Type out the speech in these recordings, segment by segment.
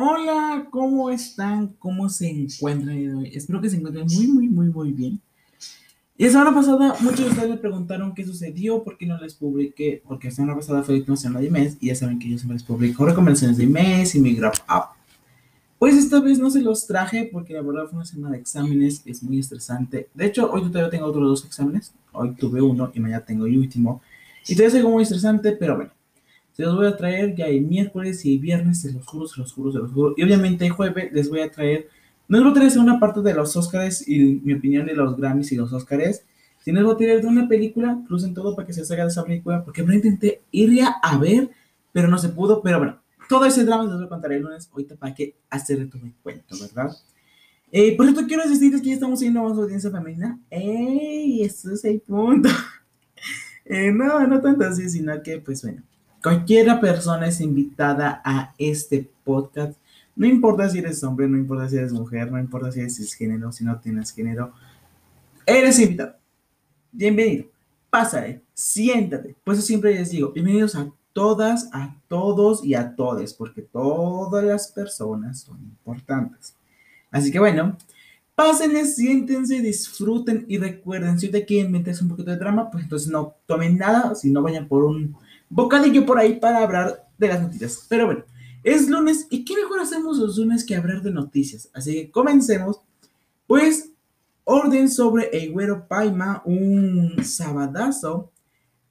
Hola, ¿cómo están? ¿Cómo se encuentran hoy? Espero que se encuentren muy, muy, muy, muy bien. Y la semana pasada, muchos de ustedes me preguntaron qué sucedió, por qué no les publiqué, porque la semana pasada fue semana de mes y ya saben que yo siempre les publico recomendaciones de mes y mi grab up. Pues esta vez no se los traje porque la verdad fue una semana de exámenes, es muy estresante. De hecho, hoy todavía tengo otros dos exámenes. Hoy tuve uno y mañana tengo el último. Y todavía es algo muy estresante, pero bueno. Se los voy a traer ya el miércoles y el viernes, se los juro, se los juro, se los juro. Y obviamente el jueves les voy a traer, no les voy a traer una parte de los Oscars y mi opinión de los Grammys y los Oscars, sino les voy a traer de una película, crucen todo para que se salga de esa película, porque me intenté ir a ver, pero no se pudo, pero bueno, todo ese drama los voy a contar el lunes, ahorita para que hacer todo mi cuento, ¿verdad? Eh, por cierto, quiero decirles que ya estamos teniendo más audiencia femenina. ¡Ey! Eso es el punto. Eh, no, no tanto así, sino que, pues bueno, cualquiera persona es invitada a este podcast. No importa si eres hombre, no importa si eres mujer, no importa si eres género, si no tienes género. Eres invitado. Bienvenido. Pásale, siéntate. Por eso siempre les digo, bienvenidos a todas, a todos y a todes, porque todas las personas son importantes. Así que bueno, pásenle, siéntense, disfruten y recuerden, si ustedes quieren meterse un poquito de drama, pues entonces no tomen nada, si no vayan por un bocadillo por ahí para hablar de las noticias. Pero bueno, es lunes y qué mejor hacemos los lunes que hablar de noticias. Así que comencemos. Pues, orden sobre el Paima, un sabadazo.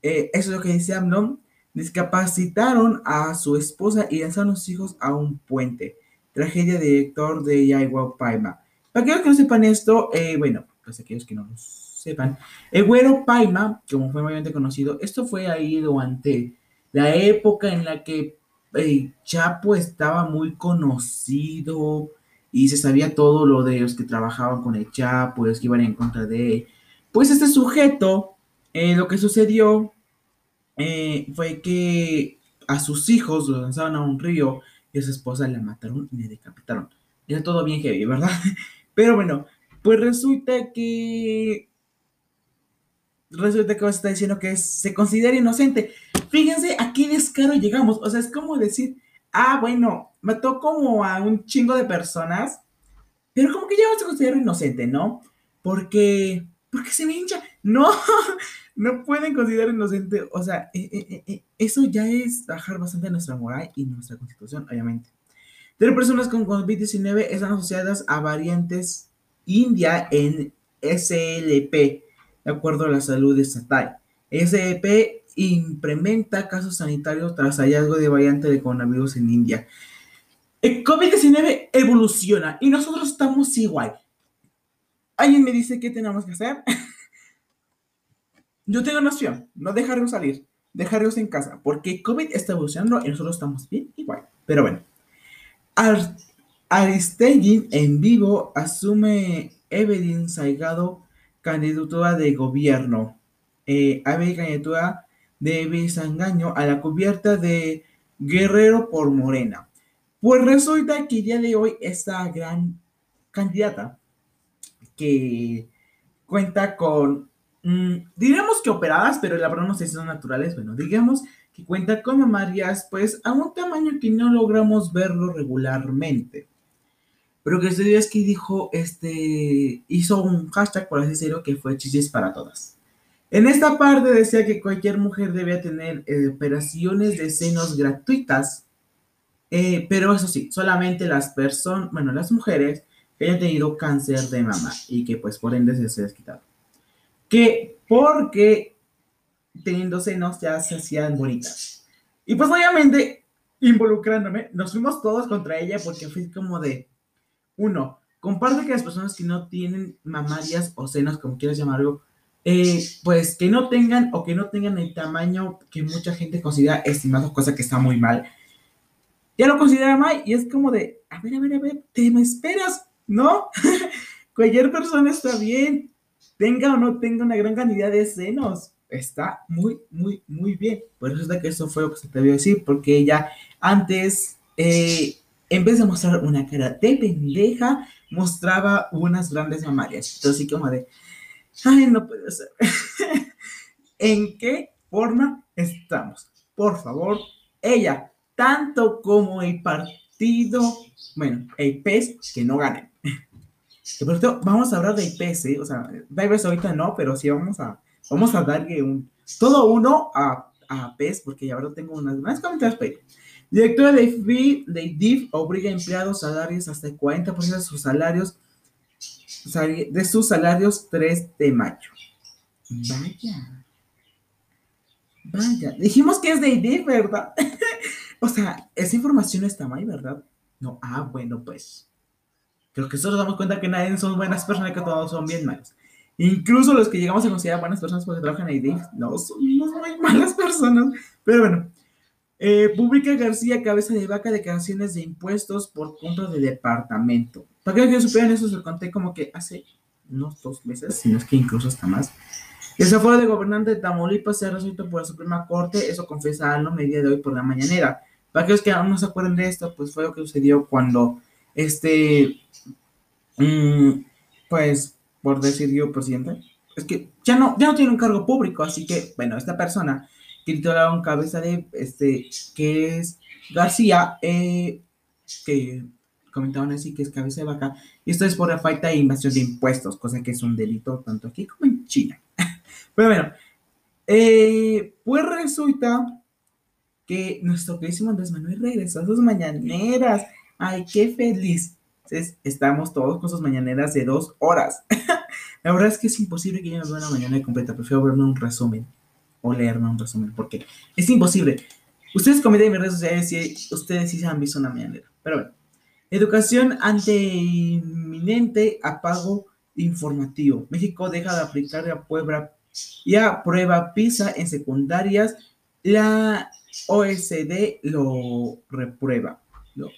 Eh, eso es lo que dice AMLO. Discapacitaron a su esposa y lanzaron a sus hijos a un puente. Tragedia director de Yaiwa Paima. Para aquellos que no sepan esto, eh, bueno, pues aquellos que no lo sepan, el güero Paima, como fue mayormente conocido, esto fue ahí durante la época en la que el Chapo estaba muy conocido y se sabía todo lo de los que trabajaban con el Chapo, los que iban en contra de él. Pues este sujeto, eh, lo que sucedió eh, fue que a sus hijos los lanzaron a un río y a su esposa la mataron y le decapitaron. Era todo bien heavy, ¿verdad? Pero bueno, pues resulta que. Resulta que está diciendo que se considera inocente. Fíjense a qué descaro llegamos. O sea, es como decir, ah, bueno, mató como a un chingo de personas, pero como que ya se considera inocente, ¿no? Porque. Porque se me hincha. No, no pueden considerar inocente. O sea, eh, eh, eh, eso ya es bajar bastante nuestra moral y nuestra constitución, obviamente. Tres personas con COVID-19 están asociadas a variantes India en SLP, de acuerdo a la salud estatal. SLP implementa casos sanitarios tras hallazgo de variante de coronavirus en India. El COVID-19 evoluciona y nosotros estamos igual. ¿Alguien me dice qué tenemos que hacer? Yo tengo una opción, no dejarlos salir, dejarlos en casa, porque COVID está evolucionando y nosotros estamos bien igual. Pero bueno, Ar Aristegui en vivo asume Evelyn Salgado candidatura de gobierno. Eh, candidatura de Evelyn Sangaño a la cubierta de Guerrero por Morena. Pues resulta que día de hoy esta gran candidata que cuenta con Mm, digamos que operadas, pero la verdad no sé si son naturales, bueno, digamos que cuenta con mamarias, pues a un tamaño que no logramos verlo regularmente. Pero que se es que dijo, este, hizo un hashtag, por así decirlo, que fue chichis para todas. En esta parte decía que cualquier mujer debía tener eh, operaciones de senos gratuitas, eh, pero eso sí, solamente las personas, bueno, las mujeres que hayan tenido cáncer de mama y que pues por ende se les quitado que porque teniendo senos ya se hacían bonitas. Y pues obviamente, involucrándome, nos fuimos todos contra ella porque fue como de, uno, comparte que las personas que no tienen mamarias o senos, como quieras llamarlo, eh, pues que no tengan o que no tengan el tamaño que mucha gente considera estimado, cosa que está muy mal. Ya lo considera mal y es como de, a ver, a ver, a ver, te me esperas, ¿no? Cualquier persona está bien, tenga o no tenga una gran cantidad de senos, está muy, muy, muy bien. Por eso es que eso fue lo que se te a decir, porque ella antes, eh, en vez de mostrar una cara de pendeja, mostraba unas grandes mamarias. Entonces, así como de, ay, no puede ser. ¿En qué forma estamos? Por favor, ella, tanto como el partido, bueno, IPs que no ganen. Por cierto, vamos a hablar de IPs, ¿eh? O sea, tal vez ahorita no, pero sí vamos a, vamos a darle un, todo uno a, a PES, porque ya ahora tengo unas, unas comentarios para Directora de IFB, de DIF obliga a empleados salarios hasta el 40% de sus salarios, de sus salarios 3 de mayo. Vaya. Vaya. Dijimos que es de DIF, ¿verdad? o sea, esa información está mal, ¿verdad? No. Ah, bueno, pues. Creo que solo nos damos cuenta que nadie son buenas personas, que todos son bien malos. Incluso los que llegamos a considerar buenas personas porque trabajan en DIF, no son muy malas personas. Pero bueno, eh, publica García Cabeza de Vaca declaraciones de impuestos por compra de departamento. Para que supieran eso, se conté como que hace unos dos meses, si no es que incluso hasta más. Desafuero de gobernante de Tamaulipas se ha resuelto por la Suprema Corte, eso confiesa Alno día de hoy por la mañanera. Para aquellos que aún no se acuerdan de esto, pues fue lo que sucedió cuando este, mm, pues, por decir yo, presidente, es que ya no, ya no tiene un cargo público, así que, bueno, esta persona un cabeza de, este, que es García, eh, que comentaban así que es cabeza de vaca, y esto es por la falta de invasión de impuestos, cosa que es un delito tanto aquí como en China. Pero bueno, eh, pues resulta que nuestro queridísimo Andrés Manuel regresó a sus mañaneras. Ay, qué feliz. Entonces, estamos todos con sus mañaneras de dos horas. La verdad es que es imposible que yo me vea una mañana completa. Prefiero verme un resumen o leerme un resumen, porque es imposible. Ustedes comenten en mis redes sociales si ustedes sí se han visto una mañanera. Pero bueno, educación ante inminente apago informativo. México deja de aplicar la prueba y prueba PISA en secundarias. La OSD lo reprueba. Lo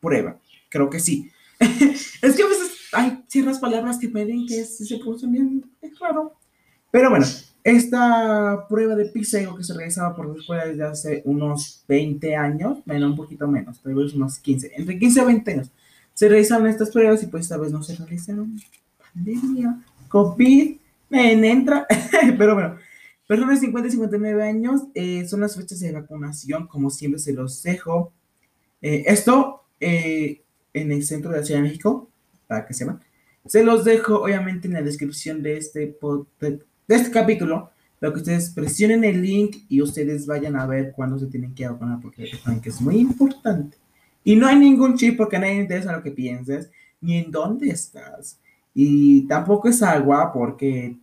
prueba. Creo que sí. es que a veces hay ciertas palabras que me den que se puso bien es raro. Pero bueno, esta prueba de PISA que se realizaba por la escuela desde hace unos 20 años, menos un poquito menos, tal vez unos 15, entre 15 a 20 años, se realizaron estas pruebas y pues esta vez no se realizaron. Pandemia, COVID, me entra, pero bueno, personas de 50 y 59 años eh, son las fechas de vacunación, como siempre se los dejo. Eh, esto eh, en el centro de la Ciudad de México, para que sepan. Se los dejo obviamente en la descripción de este podcast de este capítulo, pero que ustedes presionen el link y ustedes vayan a ver cuándo se tienen que vacunar, porque saben que es muy importante. Y no hay ningún chip porque nadie interesa lo que pienses, ni en dónde estás. Y tampoco es agua porque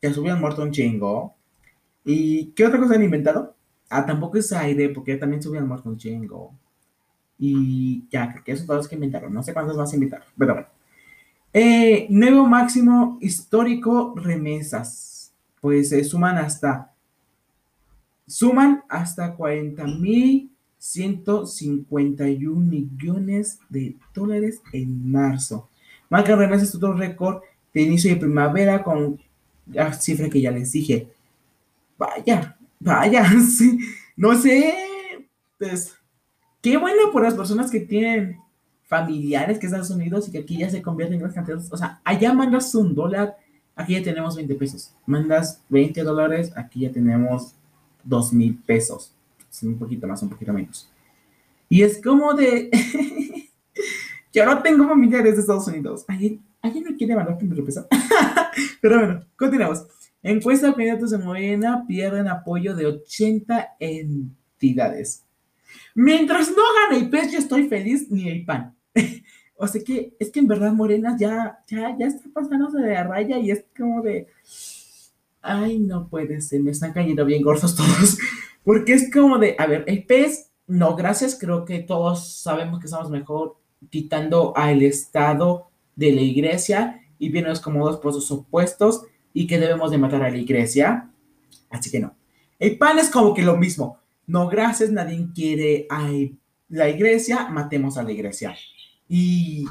te subían muerto un chingo. ¿Y qué otra cosa han inventado? Ah, tampoco es aire porque también subían muerto un chingo. Y ya, creo que esos todos que inventaron. No sé cuántos vas a invitar, pero bueno. Eh, nuevo máximo histórico remesas. Pues se suman hasta suman hasta 40.151 millones de dólares en marzo. Marca remesas otro récord de inicio de primavera con la cifra que ya les dije. Vaya, vaya, no sé. Pues, qué bueno por las personas que tienen familiares que Estados Unidos y que aquí ya se convierten en grandes cantidades. O sea, allá mandas un dólar, aquí ya tenemos 20 pesos. Mandas 20 dólares, aquí ya tenemos 2 mil pesos. Un poquito más, un poquito menos. Y es como de... Yo no tengo familiares de Estados Unidos. ¿Alguien, ¿alguien me quiere mandar primer peso? Pero bueno, continuamos. Encuesta de candidatos de Morena pierden apoyo de 80 entidades. Mientras no gane el PES, yo estoy feliz ni el PAN. o sea que es que en verdad Morena ya, ya, ya está pasándose de la raya y es como de. Ay, no puede ser, me están cayendo bien gordos todos. Porque es como de, a ver, el PES, no, gracias, creo que todos sabemos que estamos mejor quitando al Estado de la iglesia y viéndonos como dos pozos opuestos y que debemos de matar a la iglesia. Así que no. El PAN es como que lo mismo. No, gracias, nadie quiere a la iglesia, matemos a la iglesia. Y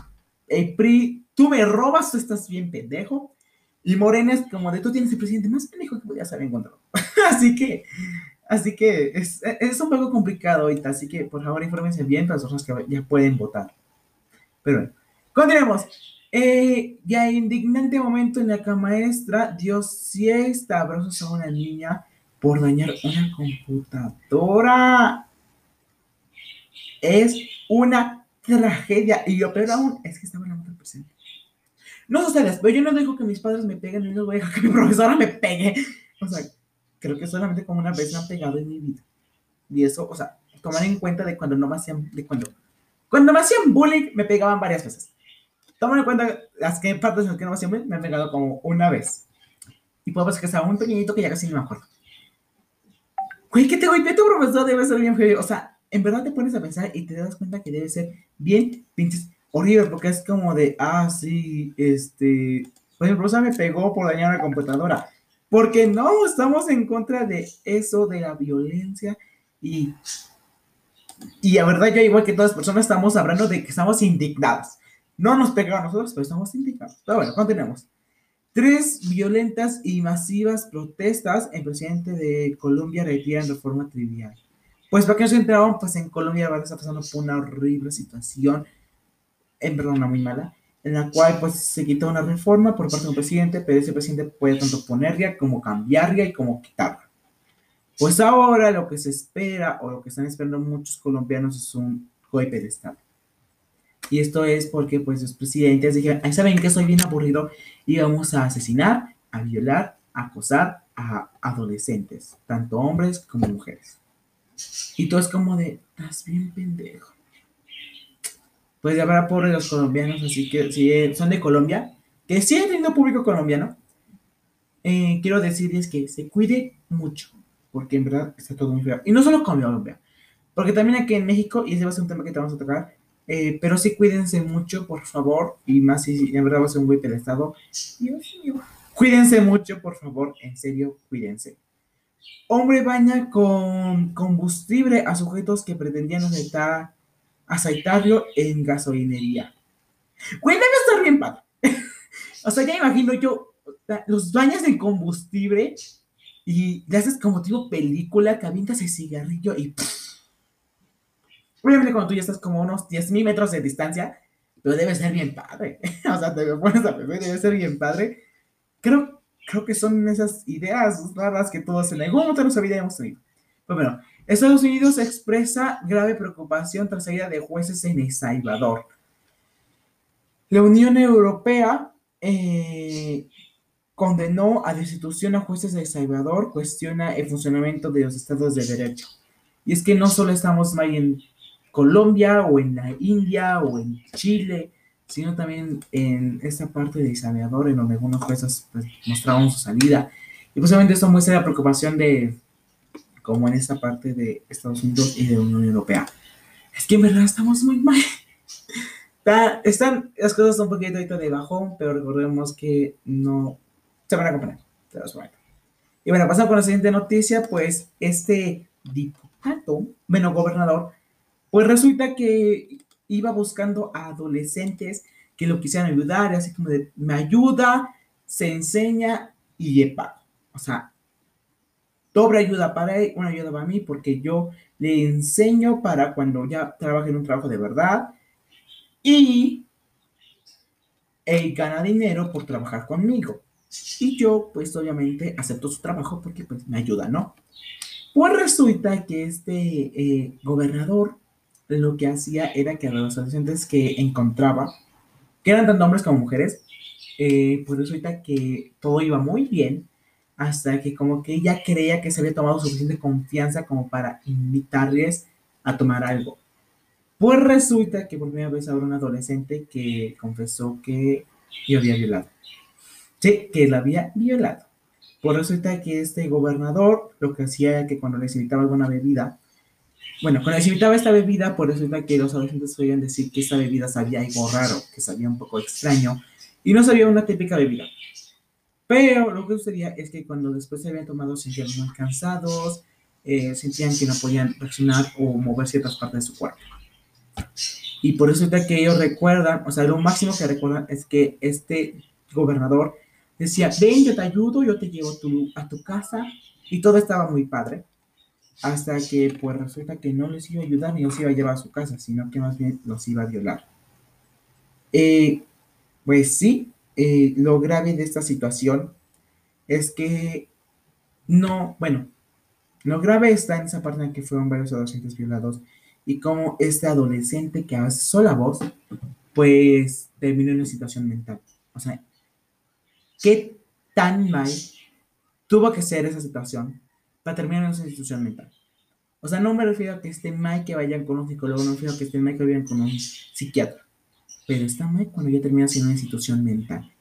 PRI, tú me robas, tú estás bien pendejo. Y Morena es como de tú tienes el presidente más pendejo que podías haber encontrado. así que, así que es, es, un poco complicado ahorita. Así que por favor, infórmense bien para las personas que ya pueden votar. Pero bueno, continuemos. Eh, ya indignante momento en la cama maestra dio siesta abrazos a una niña por dañar una computadora. Es una tragedia. Y lo peor aún es que estaba en la moto presente. No sé ustedes, pero yo no dejo que mis padres me peguen y no voy a dejar que mi profesora me pegue. O sea, creo que solamente como una vez me han pegado en mi vida. Y eso, o sea, tomar en cuenta de cuando no me hacían, de cuando, cuando me hacían bullying, me pegaban varias veces. Tomar en cuenta las que partes en las que no me hacían bullying, me han pegado como una vez. Y puedo pensar que estaba un pequeñito que ya casi no me acuerdo. Güey, que te golpeé tu profesor debe ser bien feo. O sea, en verdad te pones a pensar y te das cuenta que debe ser bien pinches horrible, porque es como de, ah, sí, este, pues el profesor me pegó por dañar la computadora. Porque no, estamos en contra de eso, de la violencia y y la verdad, yo igual que todas las personas estamos hablando de que estamos indignados. No nos pegan a nosotros, pero estamos indignados. Pero bueno, continuemos. Tres violentas y masivas protestas en presidente de Colombia retiran de forma trivial. Pues para que no se enteraron, pues en Colombia va está pasando por una horrible situación, en verdad una muy mala, en la cual pues se quitó una reforma por parte del presidente, pero ese presidente puede tanto ponerla como cambiarla y como quitarla. Pues ahora lo que se espera o lo que están esperando muchos colombianos es un golpe de Estado. Y esto es porque pues los presidentes dijeron, ahí saben que soy bien aburrido y vamos a asesinar, a violar, a acosar a adolescentes, tanto hombres como mujeres. Y todo es como de, estás bien pendejo. Pues ya habrá por los colombianos, así que si son de Colombia, que sí hay tenido público colombiano, eh, quiero decirles que se cuide mucho porque en verdad está todo muy feo. Y no solo con Colombia, porque también aquí en México, y ese va a ser un tema que te vamos a tocar, eh, pero sí cuídense mucho, por favor, y más si en verdad va a ser un golpe del Estado. Cuídense mucho, por favor, en serio, cuídense. Hombre baña con combustible a sujetos que pretendían aceitar, aceitarlo en gasolinería. Güey, debe estar bien padre. o sea, ya imagino yo, los baños de combustible y le haces como tipo película que avientas el cigarrillo y. Obviamente, cuando tú ya estás como unos 10.000 metros de distancia, pero debe ser bien padre. o sea, te pones a pensar, debe ser bien padre. Creo, creo que son esas ideas raras que todos en algún momento de nuestra vida hemos tenido. Pues bueno, Estados Unidos expresa grave preocupación tras salida de jueces en El Salvador. La Unión Europea eh, condenó a destitución a jueces de El Salvador, cuestiona el funcionamiento de los estados de derecho. Y es que no solo estamos mal en Colombia o en la India o en Chile, sino también en esta parte de El Salvador, en donde algunos jueces pues, mostraron su salida. Y posiblemente esto muestra la preocupación de, como en esta parte de Estados Unidos y de la Unión Europea. Es que en verdad estamos muy mal. están las cosas un poquito de bajón, pero recordemos que no se van a acompañar. Y bueno, pasando con la siguiente noticia, pues este diputado, bueno, gobernador, pues resulta que iba buscando a adolescentes que lo quisieran ayudar, así como de, me ayuda, se enseña y le pago. O sea, doble ayuda para él, una ayuda para mí, porque yo le enseño para cuando ya trabaje en un trabajo de verdad y él gana dinero por trabajar conmigo. Y yo, pues obviamente, acepto su trabajo porque pues me ayuda, ¿no? Pues resulta que este eh, gobernador lo que hacía era que a los adolescentes que encontraba, que eran tanto hombres como mujeres, eh, pues resulta que todo iba muy bien hasta que como que ella creía que se había tomado suficiente confianza como para invitarles a tomar algo. Pues resulta que por primera vez habrá un adolescente que confesó que yo había violado. Sí, que la había violado. Por resulta que este gobernador lo que hacía era que cuando les invitaba alguna bebida, bueno, cuando les invitaba esta bebida, por resulta que los adolescentes oían decir que esta bebida sabía algo raro, que sabía un poco extraño, y no sabía una típica bebida. Pero lo que sucedía es que cuando después se habían tomado sentían muy cansados, eh, sentían que no podían reaccionar o mover ciertas partes de su cuerpo. Y por eso es que ellos recuerdan, o sea, lo máximo que recuerdan es que este gobernador Decía, ven, yo te ayudo, yo te llevo tu, a tu casa. Y todo estaba muy padre. Hasta que, pues resulta que no les iba a ayudar ni los iba a llevar a su casa, sino que más bien los iba a violar. Eh, pues sí, eh, lo grave de esta situación es que no, bueno, lo grave está en esa parte en que fueron varios adolescentes violados y cómo este adolescente que hace sola voz, pues terminó en una situación mental. O sea, ¿qué tan mal tuvo que ser esa situación para terminar en esa situación mental? O sea, no me refiero a que esté mal que vayan con un psicólogo, no me refiero a que esté mal que vayan con un psiquiatra, pero está mal cuando ya termina siendo una institución mental.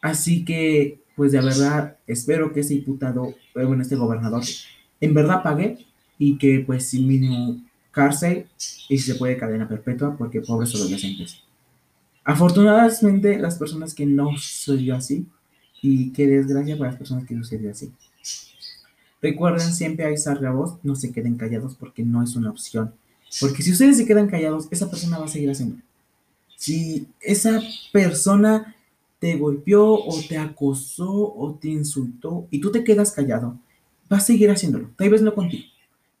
Así que, pues de verdad, espero que ese diputado, eh, bueno, este gobernador, en verdad pague y que pues sin mínimo cárcel y si se puede cadena perpetua porque pobres adolescentes. Afortunadamente las personas que no sucedió así y qué desgracia para las personas que sucedió así. Recuerden siempre a esa voz, no se queden callados porque no es una opción. Porque si ustedes se quedan callados, esa persona va a seguir haciendo. Si esa persona te golpeó o te acosó o te insultó y tú te quedas callado, va a seguir haciéndolo. Tal vez no contigo,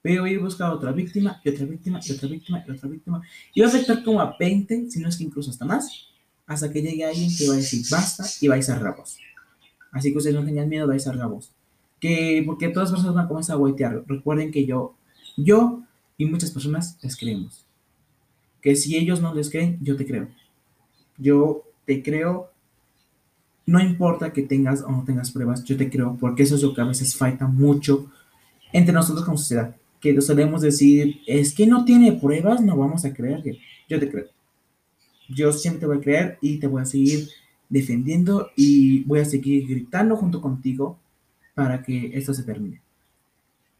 pero voy a buscar otra víctima y otra víctima y otra víctima y otra víctima. Y va a afectar como a 20, si no es que incluso hasta más, hasta que llegue alguien que va a decir basta y va a rabos. Así que ustedes no tengan miedo de izar rabos. Que, porque todas las personas van a comenzar a voltear. Recuerden que yo, yo y muchas personas les creemos. Que si ellos no les creen, yo te creo. Yo te creo no importa que tengas o no tengas pruebas, yo te creo, porque eso es lo que a veces falta mucho entre nosotros como sociedad. Que nos solemos decir, es que no tiene pruebas, no vamos a creer. Yo te creo. Yo siempre te voy a creer y te voy a seguir defendiendo y voy a seguir gritando junto contigo para que esto se termine.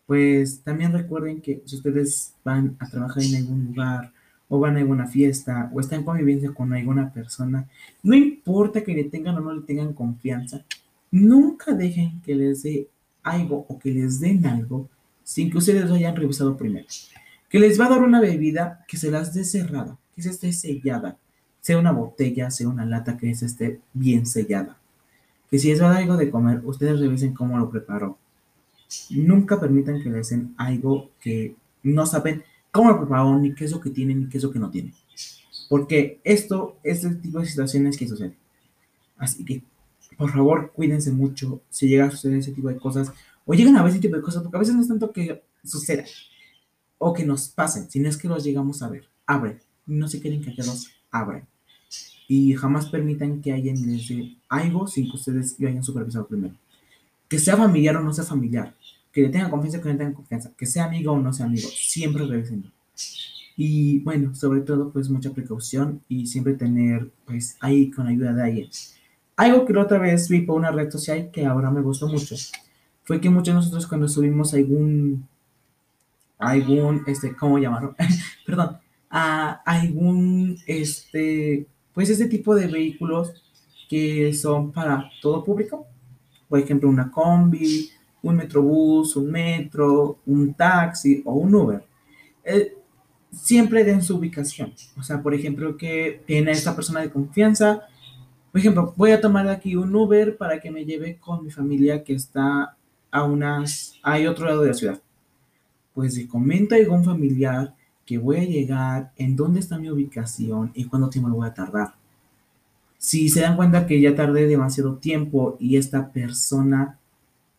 Pues también recuerden que si ustedes van a trabajar en algún lugar o van a alguna fiesta o están en convivencia con alguna persona, no importa que le tengan o no le tengan confianza, nunca dejen que les dé algo o que les den algo sin que ustedes lo hayan revisado primero. Que les va a dar una bebida que se las dé cerrada, que se esté sellada, sea una botella, sea una lata que se esté bien sellada. Que si les va a dar algo de comer, ustedes revisen cómo lo preparó. Nunca permitan que les den algo que no saben cómo lo preparó, ni qué es lo que tiene, ni qué es lo que no tiene. Porque esto es el tipo de situaciones que suceden. Así que, por favor, cuídense mucho si llega a suceder ese tipo de cosas, o llegan a ver ese tipo de cosas, porque a veces no es tanto que suceda, o que nos pasen, sino es que los llegamos a ver. Abren, no se queden callados, abren. Y jamás permitan que alguien les dé algo sin que ustedes lo hayan supervisado primero. Que sea familiar o no sea familiar, que le tenga confianza o que no tenga confianza, que sea amigo o no sea amigo, siempre revisen. Y bueno, sobre todo, pues mucha precaución y siempre tener, pues, ahí con ayuda de alguien. Algo que otra vez vi por una red social que ahora me gustó mucho fue que muchos de nosotros cuando subimos algún, algún, este, ¿cómo llamarlo? Perdón, a algún, este, pues ese tipo de vehículos que son para todo público, por ejemplo, una combi, un metrobús, un metro, un taxi o un Uber, eh, siempre den su ubicación. O sea, por ejemplo, que tiene esta persona de confianza. Por ejemplo, voy a tomar aquí un Uber para que me lleve con mi familia que está a unas, hay otro lado de la ciudad. Pues si comenta algún familiar que voy a llegar, en dónde está mi ubicación y cuánto tiempo voy a tardar. Si se dan cuenta que ya tardé demasiado tiempo y esta persona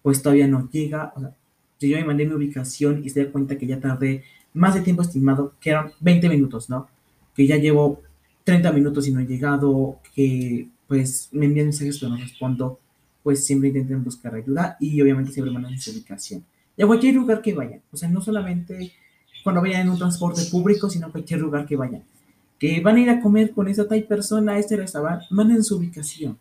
pues todavía no llega. O sea, si yo me mandé mi ubicación y se da cuenta que ya tardé más de tiempo estimado, que eran 20 minutos, ¿no? Que ya llevo 30 minutos y no he llegado, que pues me envían mensajes pero no respondo, pues siempre intenten buscar ayuda y obviamente siempre mandan su ubicación. Y a cualquier lugar que vayan, o sea, no solamente cuando vayan en un transporte público, sino cualquier lugar que vayan. Que van a ir a comer con esa tal persona a este restaurante, manden su ubicación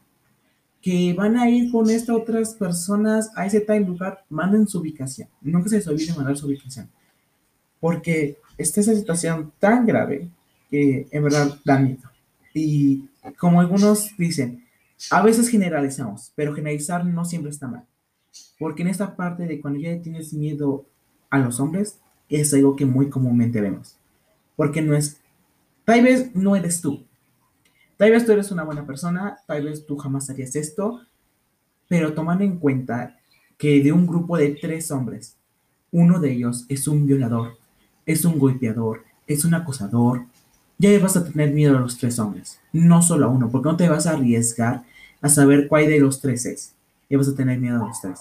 que van a ir con estas otras personas a ese tal lugar, manden su ubicación. Nunca se les olvide mandar su ubicación. Porque está esa situación tan grave que en verdad da miedo. Y como algunos dicen, a veces generalizamos, pero generalizar no siempre está mal. Porque en esta parte de cuando ya tienes miedo a los hombres, es algo que muy comúnmente vemos. Porque no es, tal vez no eres tú, Tal vez tú eres una buena persona, tal vez tú jamás harías esto, pero tomando en cuenta que de un grupo de tres hombres, uno de ellos es un violador, es un golpeador, es un acosador, ya vas a tener miedo a los tres hombres, no solo a uno, porque no te vas a arriesgar a saber cuál de los tres es, ya vas a tener miedo a los tres.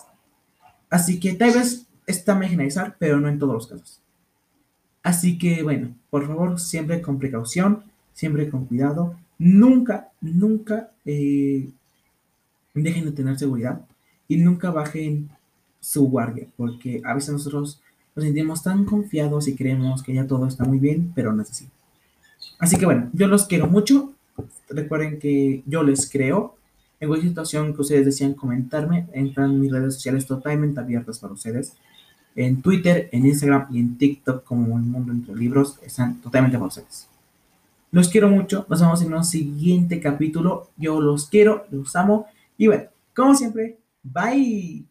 Así que tal vez está mal generalizar, pero no en todos los casos. Así que bueno, por favor, siempre con precaución, siempre con cuidado. Nunca, nunca eh, dejen de tener seguridad y nunca bajen su guardia, porque a veces nosotros nos sentimos tan confiados y creemos que ya todo está muy bien, pero no es así. Así que bueno, yo los quiero mucho. Recuerden que yo les creo. En cualquier situación que ustedes desean comentarme, entran en mis redes sociales totalmente abiertas para ustedes. En Twitter, en Instagram y en TikTok como El Mundo Entre Libros están totalmente ustedes. Los quiero mucho. Nos vemos en un siguiente capítulo. Yo los quiero, los amo. Y bueno, como siempre, bye.